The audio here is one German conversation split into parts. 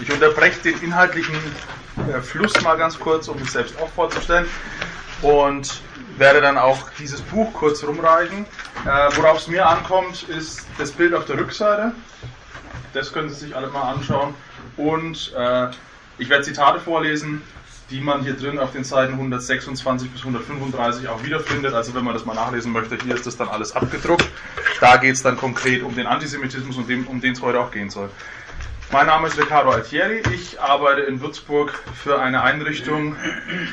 Ich unterbreche den inhaltlichen äh, Fluss mal ganz kurz, um mich selbst auch vorzustellen. Und werde dann auch dieses Buch kurz rumreichen. Äh, Worauf es mir ankommt, ist das Bild auf der Rückseite. Das können Sie sich alle mal anschauen. Und äh, ich werde Zitate vorlesen, die man hier drin auf den Seiten 126 bis 135 auch wiederfindet. Also wenn man das mal nachlesen möchte, hier ist das dann alles abgedruckt. Da geht es dann konkret um den Antisemitismus, den, um den es heute auch gehen soll. Mein Name ist Riccardo Altieri. Ich arbeite in Würzburg für eine Einrichtung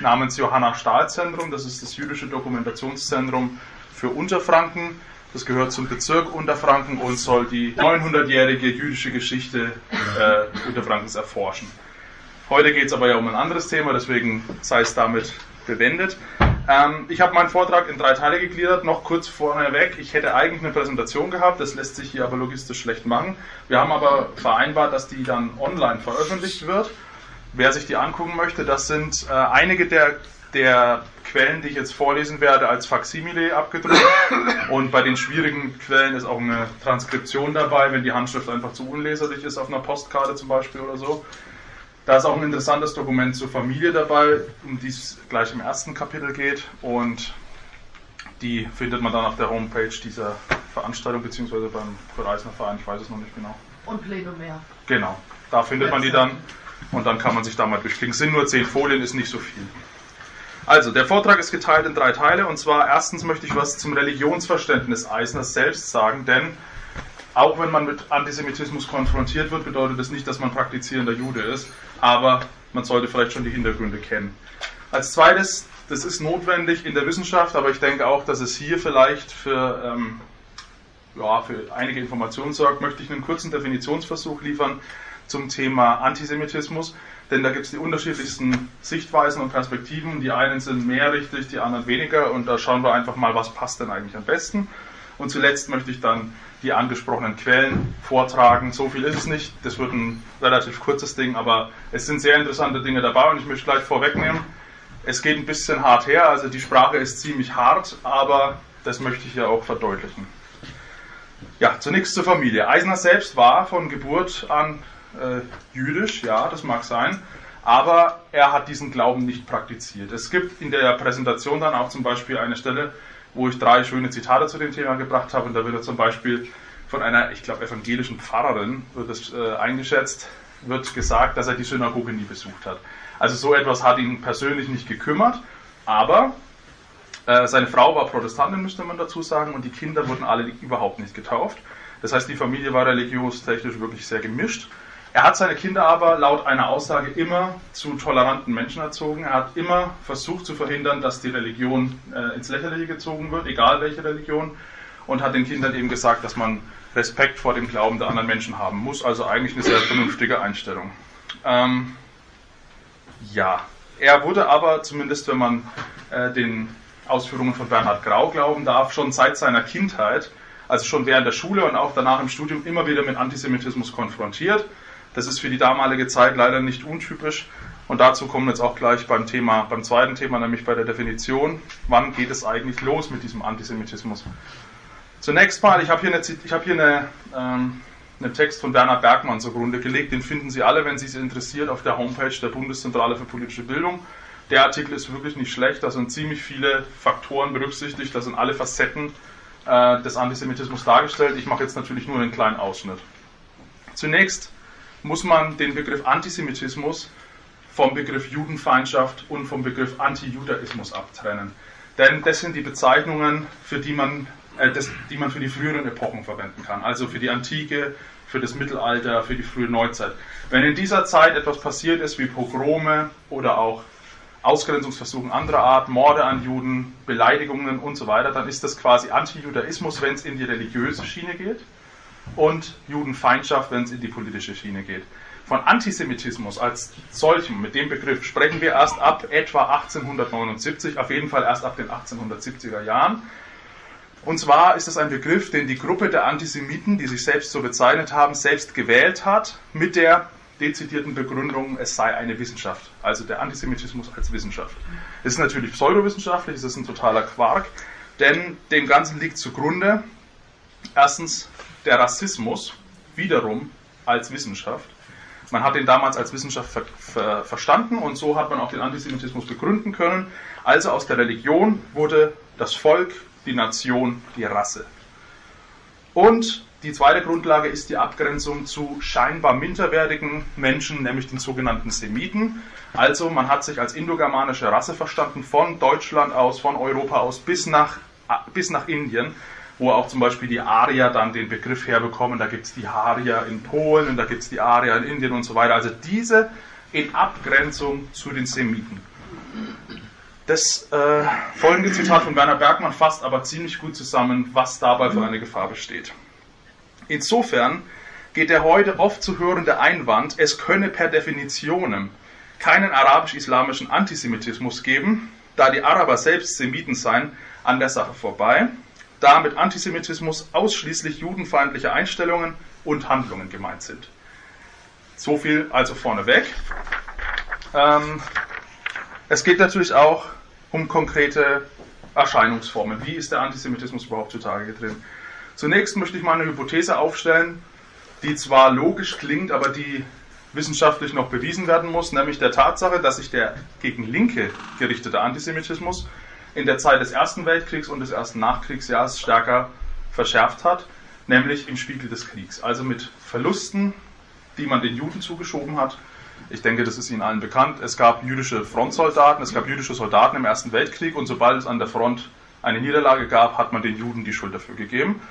namens Johanna Stahl Zentrum. Das ist das jüdische Dokumentationszentrum für Unterfranken. Das gehört zum Bezirk Unterfranken und soll die 900-jährige jüdische Geschichte äh, Unterfrankens erforschen. Heute geht es aber ja um ein anderes Thema, deswegen sei es damit bewendet. Ähm, ich habe meinen Vortrag in drei Teile gegliedert. Noch kurz vorneweg, ich hätte eigentlich eine Präsentation gehabt, das lässt sich hier aber logistisch schlecht machen. Wir haben aber vereinbart, dass die dann online veröffentlicht wird. Wer sich die angucken möchte, das sind äh, einige der, der Quellen, die ich jetzt vorlesen werde, als Faksimile abgedruckt. Und bei den schwierigen Quellen ist auch eine Transkription dabei, wenn die Handschrift einfach zu unleserlich ist, auf einer Postkarte zum Beispiel oder so. Da ist auch ein interessantes Dokument zur Familie dabei, um die es gleich im ersten Kapitel geht. Und die findet man dann auf der Homepage dieser Veranstaltung, beziehungsweise beim Verreisner Verein, ich weiß es noch nicht genau. Und Plenum mehr. Genau, da findet man die dann und dann kann man sich da mal durchklicken. Es sind nur zehn Folien, ist nicht so viel. Also, der Vortrag ist geteilt in drei Teile und zwar erstens möchte ich was zum Religionsverständnis Eisners selbst sagen, denn auch wenn man mit Antisemitismus konfrontiert wird, bedeutet das nicht, dass man praktizierender Jude ist, aber man sollte vielleicht schon die Hintergründe kennen. Als zweites, das ist notwendig in der Wissenschaft, aber ich denke auch, dass es hier vielleicht für, ähm, ja, für einige Informationen sorgt, möchte ich einen kurzen Definitionsversuch liefern zum Thema Antisemitismus, denn da gibt es die unterschiedlichsten Sichtweisen und Perspektiven. Die einen sind mehr richtig, die anderen weniger und da schauen wir einfach mal, was passt denn eigentlich am besten. Und zuletzt möchte ich dann die angesprochenen Quellen vortragen. So viel ist es nicht, das wird ein relativ kurzes Ding, aber es sind sehr interessante Dinge dabei und ich möchte gleich vorwegnehmen, es geht ein bisschen hart her, also die Sprache ist ziemlich hart, aber das möchte ich ja auch verdeutlichen. Ja, zunächst zur Familie. Eisner selbst war von Geburt an äh, jüdisch, ja, das mag sein, aber er hat diesen Glauben nicht praktiziert. Es gibt in der Präsentation dann auch zum Beispiel eine Stelle, wo ich drei schöne Zitate zu dem Thema gebracht habe. Und da wird er zum Beispiel von einer, ich glaube, evangelischen Pfarrerin wird es äh, eingeschätzt, wird gesagt, dass er die Synagoge nie besucht hat. Also so etwas hat ihn persönlich nicht gekümmert, aber äh, seine Frau war Protestantin, müsste man dazu sagen, und die Kinder wurden alle überhaupt nicht getauft. Das heißt, die Familie war religiös-technisch wirklich sehr gemischt. Er hat seine Kinder aber laut einer Aussage immer zu toleranten Menschen erzogen. Er hat immer versucht zu verhindern, dass die Religion äh, ins Lächerliche gezogen wird, egal welche Religion, und hat den Kindern eben gesagt, dass man Respekt vor dem Glauben der anderen Menschen haben muss. Also eigentlich eine sehr vernünftige Einstellung. Ähm, ja, er wurde aber, zumindest wenn man äh, den Ausführungen von Bernhard Grau glauben darf, schon seit seiner Kindheit, also schon während der Schule und auch danach im Studium, immer wieder mit Antisemitismus konfrontiert. Das ist für die damalige Zeit leider nicht untypisch. Und dazu kommen wir jetzt auch gleich beim Thema, beim zweiten Thema, nämlich bei der Definition. Wann geht es eigentlich los mit diesem Antisemitismus? Zunächst mal, ich habe hier, eine, ich hab hier eine, ähm, einen Text von Bernhard Bergmann zugrunde gelegt. Den finden Sie alle, wenn Sie es interessiert, auf der Homepage der Bundeszentrale für politische Bildung. Der Artikel ist wirklich nicht schlecht. Da sind ziemlich viele Faktoren berücksichtigt. Da sind alle Facetten äh, des Antisemitismus dargestellt. Ich mache jetzt natürlich nur einen kleinen Ausschnitt. Zunächst muss man den Begriff Antisemitismus vom Begriff Judenfeindschaft und vom Begriff Antijudaismus abtrennen. Denn das sind die Bezeichnungen, für die man, äh, das, die man für die früheren Epochen verwenden kann. Also für die Antike, für das Mittelalter, für die frühe Neuzeit. Wenn in dieser Zeit etwas passiert ist wie Pogrome oder auch Ausgrenzungsversuchen anderer Art, Morde an Juden, Beleidigungen und so weiter, dann ist das quasi Antijudaismus, wenn es in die religiöse Schiene geht und Judenfeindschaft, wenn es in die politische Schiene geht. Von Antisemitismus als solchem, mit dem Begriff, sprechen wir erst ab etwa 1879, auf jeden Fall erst ab den 1870er Jahren. Und zwar ist es ein Begriff, den die Gruppe der Antisemiten, die sich selbst so bezeichnet haben, selbst gewählt hat, mit der dezidierten Begründung, es sei eine Wissenschaft, also der Antisemitismus als Wissenschaft. Das ist natürlich pseudowissenschaftlich, das ist ein totaler Quark, denn dem Ganzen liegt zugrunde, erstens der Rassismus wiederum als Wissenschaft. Man hat den damals als Wissenschaft ver ver verstanden und so hat man auch den Antisemitismus begründen können. Also aus der Religion wurde das Volk, die Nation, die Rasse. Und die zweite Grundlage ist die Abgrenzung zu scheinbar minderwertigen Menschen, nämlich den sogenannten Semiten. Also man hat sich als indogermanische Rasse verstanden, von Deutschland aus, von Europa aus bis nach, bis nach Indien, wo auch zum Beispiel die Arier dann den Begriff herbekommen. Da gibt es die Harier in Polen und da gibt es die Arier in Indien und so weiter. Also diese in Abgrenzung zu den Semiten. Das äh, folgende Zitat von Werner Bergmann fasst aber ziemlich gut zusammen, was dabei für eine Gefahr besteht. Insofern geht der heute oft zu hörende Einwand, es könne per Definition keinen arabisch-islamischen Antisemitismus geben, da die Araber selbst Semiten seien, an der Sache vorbei, da mit Antisemitismus ausschließlich judenfeindliche Einstellungen und Handlungen gemeint sind. So viel also vorneweg. Ähm, es geht natürlich auch um konkrete Erscheinungsformen. Wie ist der Antisemitismus überhaupt zutage getreten? Zunächst möchte ich mal eine Hypothese aufstellen, die zwar logisch klingt, aber die wissenschaftlich noch bewiesen werden muss, nämlich der Tatsache, dass sich der gegen Linke gerichtete Antisemitismus in der Zeit des Ersten Weltkriegs und des ersten Nachkriegsjahres stärker verschärft hat, nämlich im Spiegel des Kriegs. Also mit Verlusten, die man den Juden zugeschoben hat. Ich denke, das ist Ihnen allen bekannt. Es gab jüdische Frontsoldaten, es gab jüdische Soldaten im Ersten Weltkrieg und sobald es an der Front eine Niederlage gab, hat man den Juden die Schuld dafür gegeben.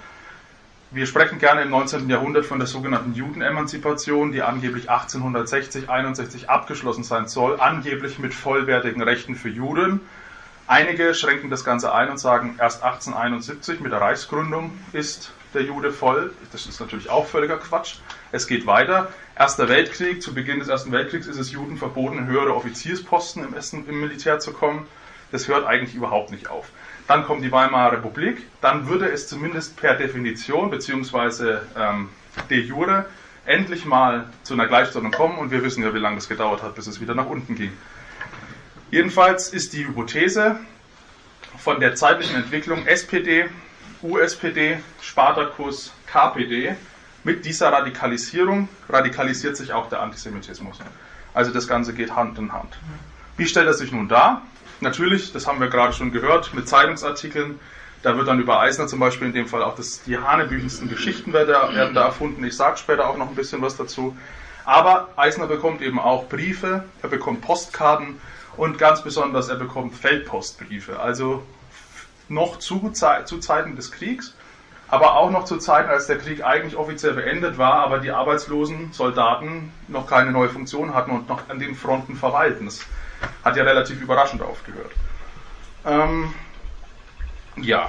Wir sprechen gerne im 19. Jahrhundert von der sogenannten Judenemanzipation, die angeblich 1860, 61 abgeschlossen sein soll, angeblich mit vollwertigen Rechten für Juden. Einige schränken das Ganze ein und sagen, erst 1871 mit der Reichsgründung ist der Jude voll. Das ist natürlich auch völliger Quatsch. Es geht weiter. Erster Weltkrieg, zu Beginn des Ersten Weltkriegs ist es Juden verboten, höhere Offiziersposten im, Essen, im Militär zu kommen. Das hört eigentlich überhaupt nicht auf. Dann kommt die Weimarer Republik. Dann würde es zumindest per Definition bzw. Ähm, de jure endlich mal zu einer Gleichstellung kommen. Und wir wissen ja, wie lange das gedauert hat, bis es wieder nach unten ging. Jedenfalls ist die Hypothese von der zeitlichen Entwicklung SPD, USPD, Spartakus, KPD. Mit dieser Radikalisierung radikalisiert sich auch der Antisemitismus. Also das Ganze geht Hand in Hand. Wie stellt er sich nun dar? Natürlich, das haben wir gerade schon gehört, mit Zeitungsartikeln. Da wird dann über Eisner zum Beispiel in dem Fall auch das, die hanebüchensten Geschichten werden da, erfunden. Ich sage später auch noch ein bisschen was dazu. Aber Eisner bekommt eben auch Briefe, er bekommt Postkarten und ganz besonders er bekommt Feldpostbriefe. Also noch zu, zu Zeiten des Kriegs, aber auch noch zu Zeiten, als der Krieg eigentlich offiziell beendet war, aber die arbeitslosen Soldaten noch keine neue Funktion hatten und noch an den Fronten verweilten. Das hat ja relativ überraschend aufgehört. Ähm, ja.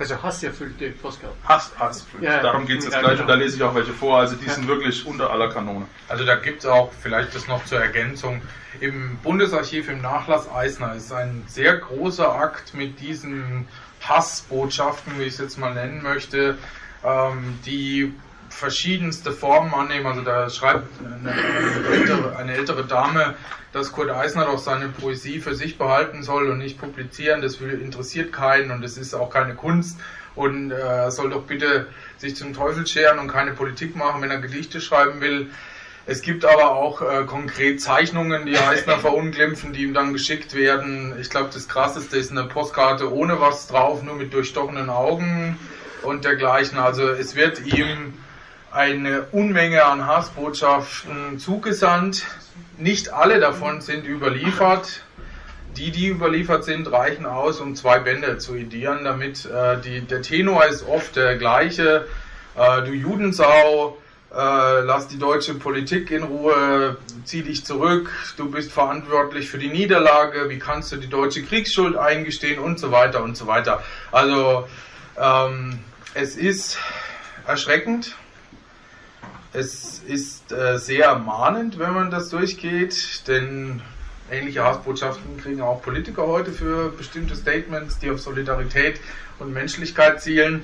Also hasserfüllte Postkarten. Hass, hasserfüllt. Ja, Darum geht es jetzt ja, gleich genau. und da lese ich auch welche vor. Also die sind wirklich unter aller Kanone. Also da gibt es auch vielleicht das noch zur Ergänzung. Im Bundesarchiv im Nachlass Eisner ist ein sehr großer Akt mit diesen Hassbotschaften, wie ich es jetzt mal nennen möchte, ähm, die verschiedenste Formen annehmen. Also da schreibt eine, eine, ältere, eine, ältere, Dame, dass Kurt Eisner doch seine Poesie für sich behalten soll und nicht publizieren. Das interessiert keinen und es ist auch keine Kunst. Und äh, soll doch bitte sich zum Teufel scheren und keine Politik machen, wenn er Gedichte schreiben will. Es gibt aber auch äh, konkret Zeichnungen, die Eisner verunglimpfen, die ihm dann geschickt werden. Ich glaube, das krasseste ist eine Postkarte ohne was drauf, nur mit durchstochenen Augen und dergleichen. Also es wird ihm eine Unmenge an Hassbotschaften zugesandt. Nicht alle davon sind überliefert. Die, die überliefert sind, reichen aus, um zwei Bände zu edieren, damit äh, die, der Tenor ist oft der gleiche. Äh, du Judensau, äh, lass die deutsche Politik in Ruhe, zieh dich zurück, du bist verantwortlich für die Niederlage, wie kannst du die deutsche Kriegsschuld eingestehen und so weiter und so weiter. Also ähm, es ist erschreckend, es ist äh, sehr mahnend, wenn man das durchgeht, denn ähnliche Hassbotschaften kriegen auch Politiker heute für bestimmte Statements, die auf Solidarität und Menschlichkeit zielen.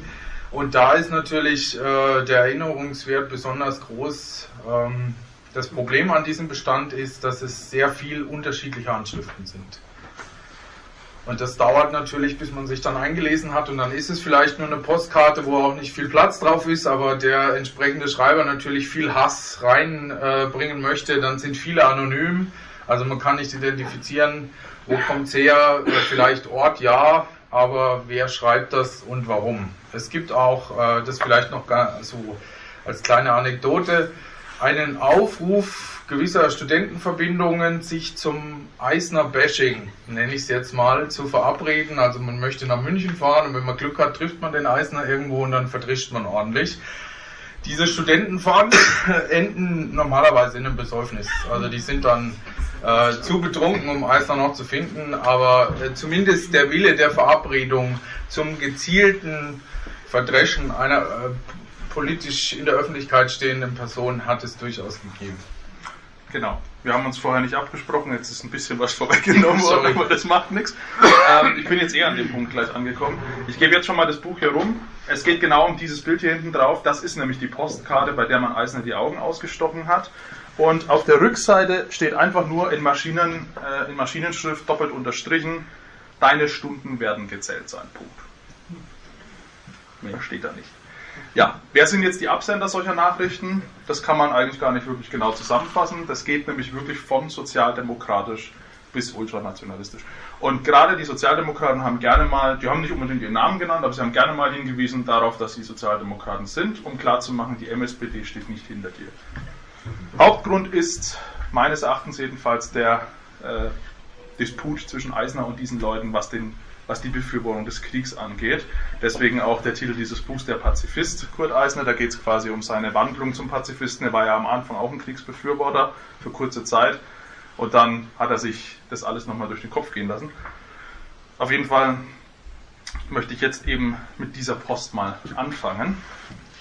Und da ist natürlich äh, der Erinnerungswert besonders groß. Ähm, das Problem an diesem Bestand ist, dass es sehr viel unterschiedliche Handschriften sind. Und das dauert natürlich, bis man sich dann eingelesen hat und dann ist es vielleicht nur eine Postkarte, wo auch nicht viel Platz drauf ist, aber der entsprechende Schreiber natürlich viel Hass reinbringen äh, möchte. Dann sind viele anonym, also man kann nicht identifizieren, wo kommt es her, vielleicht Ort ja, aber wer schreibt das und warum. Es gibt auch, äh, das vielleicht noch so als kleine Anekdote, einen Aufruf gewisser Studentenverbindungen, sich zum Eisner Bashing, nenne ich es jetzt mal, zu verabreden. Also man möchte nach München fahren und wenn man Glück hat, trifft man den Eisner irgendwo und dann verdrischt man ordentlich. Diese Studentenfahrten enden normalerweise in einem Besäufnis. Also die sind dann äh, zu betrunken, um Eisner noch zu finden, aber äh, zumindest der Wille der Verabredung zum gezielten Verdreschen einer äh, politisch in der Öffentlichkeit stehenden Person hat es durchaus gegeben. Genau. Wir haben uns vorher nicht abgesprochen, jetzt ist ein bisschen was vorweggenommen worden, aber das macht nichts. Ähm, ich bin jetzt eher an dem Punkt gleich angekommen. Ich gebe jetzt schon mal das Buch hier rum. Es geht genau um dieses Bild hier hinten drauf. Das ist nämlich die Postkarte, bei der man Eisner die Augen ausgestochen hat. Und auf der Rückseite steht einfach nur in, Maschinen, äh, in Maschinenschrift doppelt unterstrichen, deine Stunden werden gezählt sein. Punkt. Mehr steht da nicht. Ja, wer sind jetzt die Absender solcher Nachrichten? Das kann man eigentlich gar nicht wirklich genau zusammenfassen. Das geht nämlich wirklich von sozialdemokratisch bis ultranationalistisch. Und gerade die Sozialdemokraten haben gerne mal, die haben nicht unbedingt ihren Namen genannt, aber sie haben gerne mal hingewiesen darauf, dass sie Sozialdemokraten sind, um klarzumachen, die MSPD steht nicht hinter dir. Hauptgrund ist meines Erachtens jedenfalls der äh, Disput zwischen Eisner und diesen Leuten, was den was die Befürwortung des Kriegs angeht. Deswegen auch der Titel dieses Buchs, Der Pazifist, Kurt Eisner. Da geht es quasi um seine Wandlung zum Pazifisten. Er war ja am Anfang auch ein Kriegsbefürworter für kurze Zeit. Und dann hat er sich das alles nochmal durch den Kopf gehen lassen. Auf jeden Fall möchte ich jetzt eben mit dieser Post mal anfangen.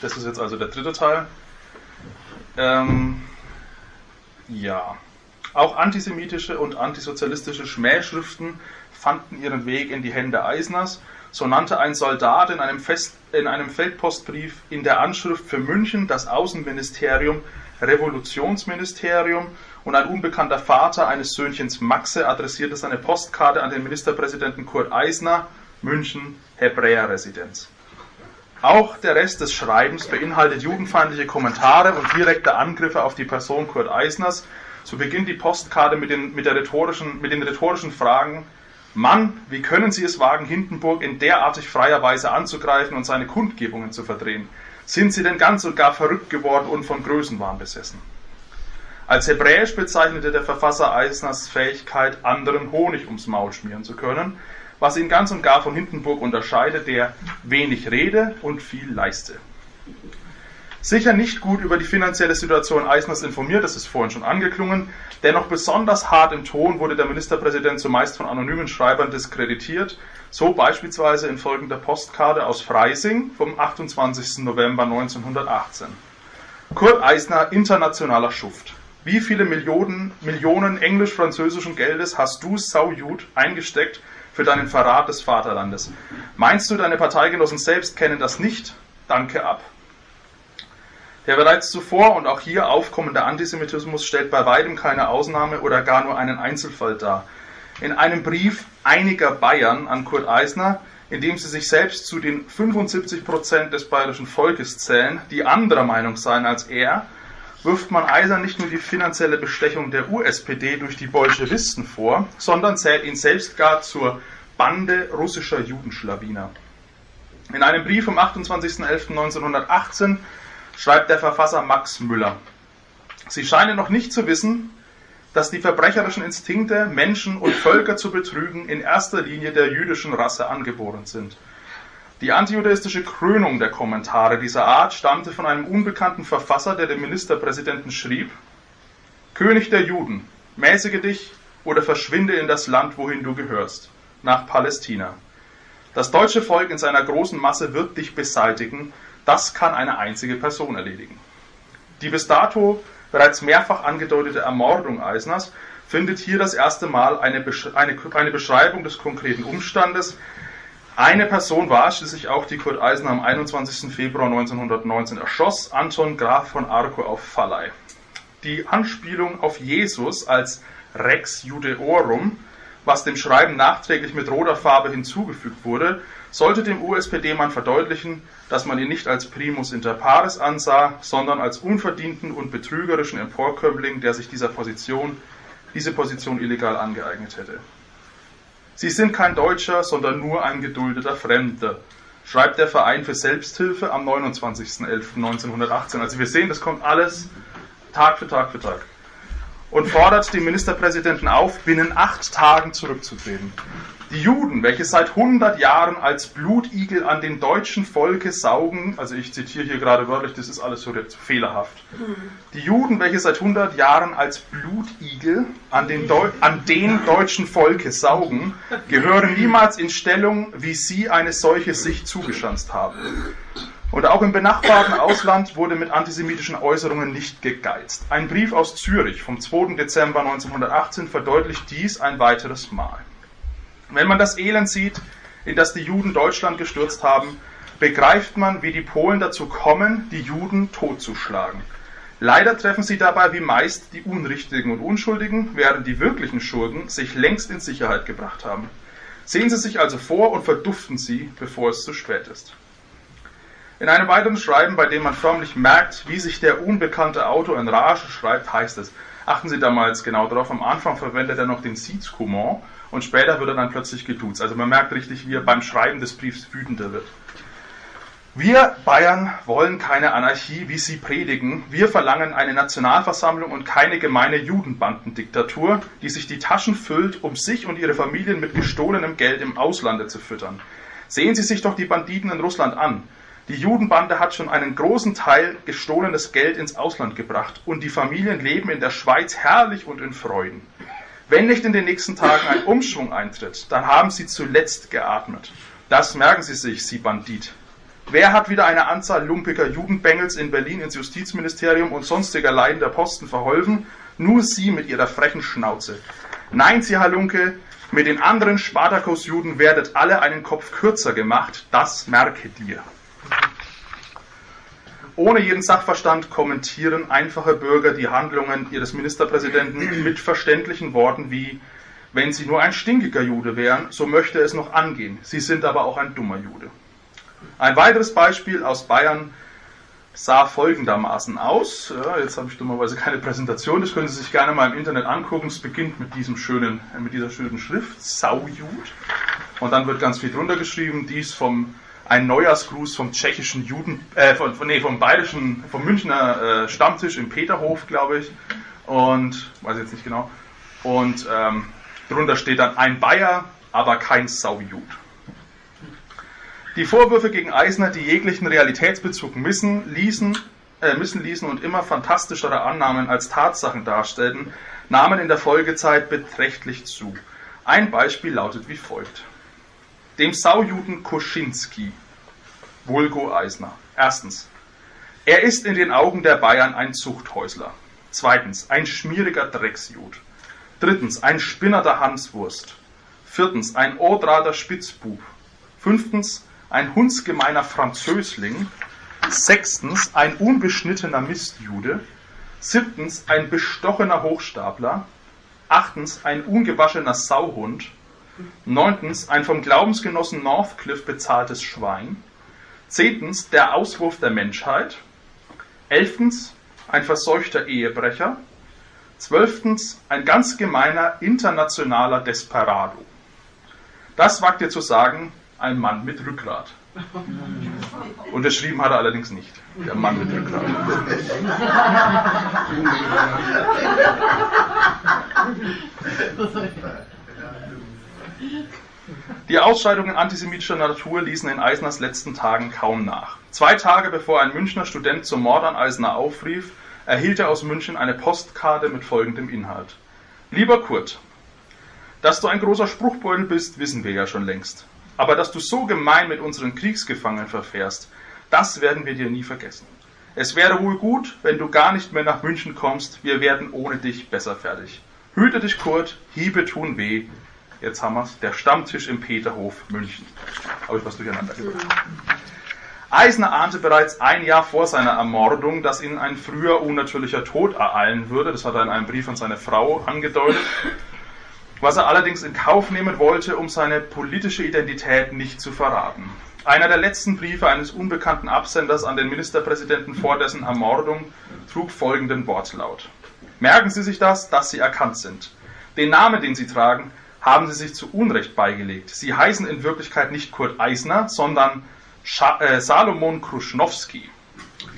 Das ist jetzt also der dritte Teil. Ähm, ja. Auch antisemitische und antisozialistische Schmähschriften fanden ihren Weg in die Hände Eisners. So nannte ein Soldat in einem, Fest, in einem Feldpostbrief in der Anschrift für München das Außenministerium Revolutionsministerium und ein unbekannter Vater eines Söhnchens Maxe adressierte seine Postkarte an den Ministerpräsidenten Kurt Eisner, München, Hebräerresidenz. Auch der Rest des Schreibens beinhaltet judenfeindliche Kommentare und direkte Angriffe auf die Person Kurt Eisners. So beginnt die Postkarte mit den, mit, rhetorischen, mit den rhetorischen Fragen, Mann, wie können Sie es wagen, Hindenburg in derartig freier Weise anzugreifen und seine Kundgebungen zu verdrehen? Sind Sie denn ganz und gar verrückt geworden und von Größenwahn besessen? Als Hebräisch bezeichnete der Verfasser Eisners Fähigkeit, anderen Honig ums Maul schmieren zu können, was ihn ganz und gar von Hindenburg unterscheidet, der wenig rede und viel leiste sicher nicht gut über die finanzielle Situation Eisners informiert, das ist vorhin schon angeklungen. Dennoch besonders hart im Ton wurde der Ministerpräsident zumeist von anonymen Schreibern diskreditiert, so beispielsweise in folgender Postkarte aus Freising vom 28. November 1918. Kurt Eisner, internationaler Schuft. Wie viele Millionen, Millionen englisch-französischen Geldes hast du, Saujud, eingesteckt für deinen Verrat des Vaterlandes? Meinst du, deine Parteigenossen selbst kennen das nicht? Danke ab. Der bereits zuvor und auch hier aufkommende Antisemitismus stellt bei weitem keine Ausnahme oder gar nur einen Einzelfall dar. In einem Brief einiger Bayern an Kurt Eisner, in dem sie sich selbst zu den 75 Prozent des bayerischen Volkes zählen, die anderer Meinung seien als er, wirft man Eisner nicht nur die finanzielle Bestechung der USPD durch die Bolschewisten vor, sondern zählt ihn selbst gar zur Bande russischer Judenschlawiner. In einem Brief vom 28.11.1918 schreibt der Verfasser Max Müller. Sie scheinen noch nicht zu wissen, dass die verbrecherischen Instinkte, Menschen und Völker zu betrügen, in erster Linie der jüdischen Rasse angeboren sind. Die antijudaistische Krönung der Kommentare dieser Art stammte von einem unbekannten Verfasser, der dem Ministerpräsidenten schrieb: König der Juden, mäßige dich oder verschwinde in das Land, wohin du gehörst, nach Palästina. Das deutsche Volk in seiner großen Masse wird dich beseitigen, das kann eine einzige Person erledigen. Die bis dato bereits mehrfach angedeutete Ermordung Eisners findet hier das erste Mal eine, eine, eine Beschreibung des konkreten Umstandes. Eine Person war schließlich auch, die Kurt Eisner am 21. Februar 1919 erschoss, Anton Graf von Arco auf Fallei. Die Anspielung auf Jesus als Rex Judeorum was dem Schreiben nachträglich mit roter Farbe hinzugefügt wurde, sollte dem USPD-Mann verdeutlichen, dass man ihn nicht als Primus inter pares ansah, sondern als unverdienten und betrügerischen Emporkömmling, der sich dieser Position, diese Position illegal angeeignet hätte. Sie sind kein Deutscher, sondern nur ein geduldeter Fremder, schreibt der Verein für Selbsthilfe am 29.11.1918. Also wir sehen, das kommt alles Tag für Tag für Tag. Und fordert den Ministerpräsidenten auf, binnen acht Tagen zurückzutreten. Die Juden, welche seit 100 Jahren als Blutigel an dem deutschen Volke saugen, also ich zitiere hier gerade wörtlich, das ist alles so fehlerhaft. Die Juden, welche seit 100 Jahren als Blutigel an den, an den deutschen Volke saugen, gehören niemals in Stellung, wie sie eine solche sich zugeschanzt haben. Und auch im benachbarten Ausland wurde mit antisemitischen Äußerungen nicht gegeizt. Ein Brief aus Zürich vom 2. Dezember 1918 verdeutlicht dies ein weiteres Mal. Wenn man das Elend sieht, in das die Juden Deutschland gestürzt haben, begreift man, wie die Polen dazu kommen, die Juden totzuschlagen. Leider treffen sie dabei wie meist die Unrichtigen und Unschuldigen, während die wirklichen Schurken sich längst in Sicherheit gebracht haben. Sehen Sie sich also vor und verduften Sie, bevor es zu spät ist. In einem weiteren Schreiben, bei dem man förmlich merkt, wie sich der unbekannte Autor in Rage schreibt, heißt es, achten Sie damals genau darauf, am Anfang verwendet er noch den Siezkommand und später wird er dann plötzlich geduzt. Also man merkt richtig, wie er beim Schreiben des Briefs wütender wird. Wir Bayern wollen keine Anarchie, wie Sie predigen. Wir verlangen eine Nationalversammlung und keine gemeine Judenbandendiktatur, die sich die Taschen füllt, um sich und ihre Familien mit gestohlenem Geld im Auslande zu füttern. Sehen Sie sich doch die Banditen in Russland an. Die Judenbande hat schon einen großen Teil gestohlenes Geld ins Ausland gebracht und die Familien leben in der Schweiz herrlich und in Freuden. Wenn nicht in den nächsten Tagen ein Umschwung eintritt, dann haben Sie zuletzt geatmet. Das merken Sie sich, Sie Bandit. Wer hat wieder eine Anzahl lumpiger Judenbengels in Berlin ins Justizministerium und sonstiger leidender Posten verholfen? Nur Sie mit Ihrer frechen Schnauze. Nein, Sie Halunke, mit den anderen Spartakus-Juden werdet alle einen Kopf kürzer gemacht, das merke dir. Ohne jeden Sachverstand kommentieren einfache Bürger die Handlungen ihres Ministerpräsidenten mit verständlichen Worten wie wenn Sie nur ein stinkiger Jude wären, so möchte es noch angehen. Sie sind aber auch ein dummer Jude. Ein weiteres Beispiel aus Bayern sah folgendermaßen aus. Ja, jetzt habe ich dummerweise keine Präsentation, das können Sie sich gerne mal im Internet angucken. Es beginnt mit, diesem schönen, mit dieser schönen Schrift, Saujud. Und dann wird ganz viel drunter geschrieben, dies vom ein Neujahrsgruß vom tschechischen Juden, äh, von, nee, vom bayerischen, vom Münchner äh, Stammtisch im Peterhof, glaube ich. Und, weiß jetzt nicht genau. Und ähm, drunter steht dann ein Bayer, aber kein Saujud. Die Vorwürfe gegen Eisner, die jeglichen Realitätsbezug missen, ließen, äh, missen ließen und immer fantastischere Annahmen als Tatsachen darstellten, nahmen in der Folgezeit beträchtlich zu. Ein Beispiel lautet wie folgt dem Saujuden Koschinski, Vulgo Eisner. Erstens, er ist in den Augen der Bayern ein Zuchthäusler. Zweitens, ein schmieriger Drecksjud. Drittens, ein Spinner der Hanswurst. Viertens, ein Odrader Spitzbub. Fünftens, ein hundsgemeiner Französling. Sechstens, ein unbeschnittener Mistjude. Siebtens, ein bestochener Hochstapler. Achtens, ein ungewaschener Sauhund. Neuntens, ein vom Glaubensgenossen Northcliffe bezahltes Schwein. Zehntens, der Auswurf der Menschheit. Elftens, ein verseuchter Ehebrecher. Zwölftens, ein ganz gemeiner internationaler Desperado. Das wagt ihr zu sagen, ein Mann mit Rückgrat. Unterschrieben hat er allerdings nicht. Der Mann mit Rückgrat. Die Ausscheidungen antisemitischer Natur ließen in Eisners letzten Tagen kaum nach. Zwei Tage bevor ein Münchner Student zum Mord an Eisner aufrief, erhielt er aus München eine Postkarte mit folgendem Inhalt. Lieber Kurt, dass du ein großer Spruchbeutel bist, wissen wir ja schon längst. Aber dass du so gemein mit unseren Kriegsgefangenen verfährst, das werden wir dir nie vergessen. Es wäre wohl gut, wenn du gar nicht mehr nach München kommst, wir werden ohne dich besser fertig. Hüte dich, Kurt, Hiebe tun weh, jetzt haben wir es, der Stammtisch im Peterhof München. Habe ich was durcheinander gebracht. Eisner ahnte bereits ein Jahr vor seiner Ermordung, dass ihn ein früher unnatürlicher Tod ereilen würde. Das hat er in einem Brief an seine Frau angedeutet. was er allerdings in Kauf nehmen wollte, um seine politische Identität nicht zu verraten. Einer der letzten Briefe eines unbekannten Absenders an den Ministerpräsidenten vor dessen Ermordung trug folgenden Wortlaut. Merken Sie sich das, dass Sie erkannt sind. Den Namen, den Sie tragen, haben Sie sich zu Unrecht beigelegt. Sie heißen in Wirklichkeit nicht Kurt Eisner, sondern Scha äh, Salomon Kruschnowski,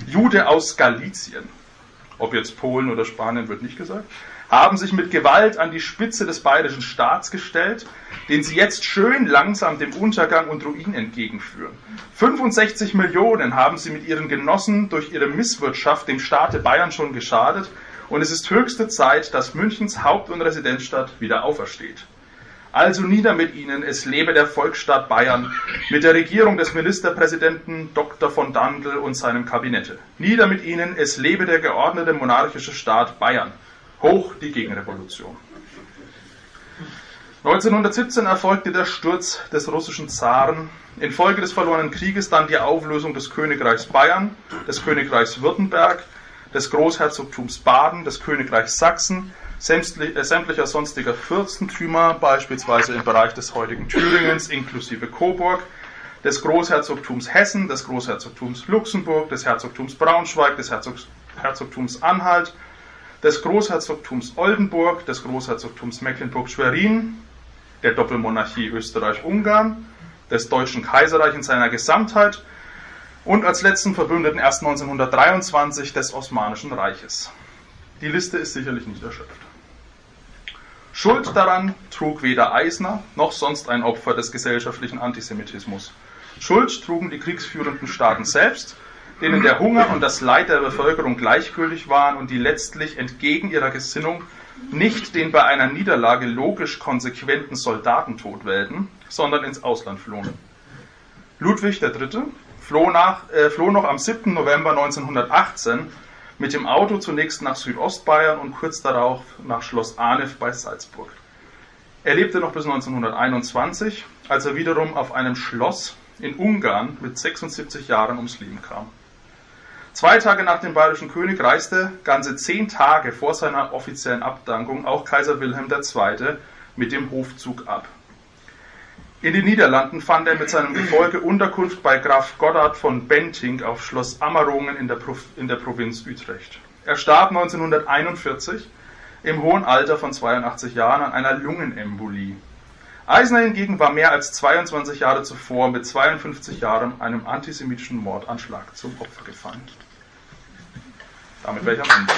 Jude aus Galizien. Ob jetzt Polen oder Spanien wird nicht gesagt haben sich mit Gewalt an die Spitze des bayerischen Staats gestellt, den sie jetzt schön langsam dem Untergang und Ruin entgegenführen. 65 Millionen haben sie mit ihren Genossen durch ihre Misswirtschaft dem Staate Bayern schon geschadet und es ist höchste Zeit, dass Münchens Haupt- und Residenzstadt wieder aufersteht. Also nieder mit ihnen, es lebe der Volksstaat Bayern mit der Regierung des Ministerpräsidenten Dr. von Dandl und seinem Kabinette. Nieder mit ihnen, es lebe der geordnete monarchische Staat Bayern. Hoch die Gegenrevolution. 1917 erfolgte der Sturz des russischen Zaren, infolge des verlorenen Krieges dann die Auflösung des Königreichs Bayern, des Königreichs Württemberg, des Großherzogtums Baden, des Königreichs Sachsen, sämtlicher sonstiger Fürstentümer, beispielsweise im Bereich des heutigen Thüringens inklusive Coburg, des Großherzogtums Hessen, des Großherzogtums Luxemburg, des Herzogtums Braunschweig, des Herzogtums Anhalt, des Großherzogtums Oldenburg, des Großherzogtums Mecklenburg-Schwerin, der Doppelmonarchie Österreich-Ungarn, des Deutschen Kaiserreichs in seiner Gesamtheit und als letzten Verbündeten erst 1923 des Osmanischen Reiches. Die Liste ist sicherlich nicht erschöpft. Schuld daran trug weder Eisner noch sonst ein Opfer des gesellschaftlichen Antisemitismus. Schuld trugen die kriegsführenden Staaten selbst, denen der Hunger und das Leid der Bevölkerung gleichgültig waren und die letztlich entgegen ihrer Gesinnung nicht den bei einer Niederlage logisch konsequenten Soldatentod wählten, sondern ins Ausland flohen. Ludwig III. Floh, nach, äh, floh noch am 7. November 1918 mit dem Auto zunächst nach Südostbayern und kurz darauf nach Schloss Arnev bei Salzburg. Er lebte noch bis 1921, als er wiederum auf einem Schloss in Ungarn mit 76 Jahren ums Leben kam. Zwei Tage nach dem Bayerischen König reiste, ganze zehn Tage vor seiner offiziellen Abdankung, auch Kaiser Wilhelm II. mit dem Hofzug ab. In den Niederlanden fand er mit seinem Gefolge Unterkunft bei Graf Goddard von Benting auf Schloss Ammerungen in der, in der Provinz Utrecht. Er starb 1941 im hohen Alter von 82 Jahren an einer Lungenembolie. Eisner hingegen war mehr als 22 Jahre zuvor mit 52 Jahren einem antisemitischen Mordanschlag zum Opfer gefallen. Damit wäre ich am Ende.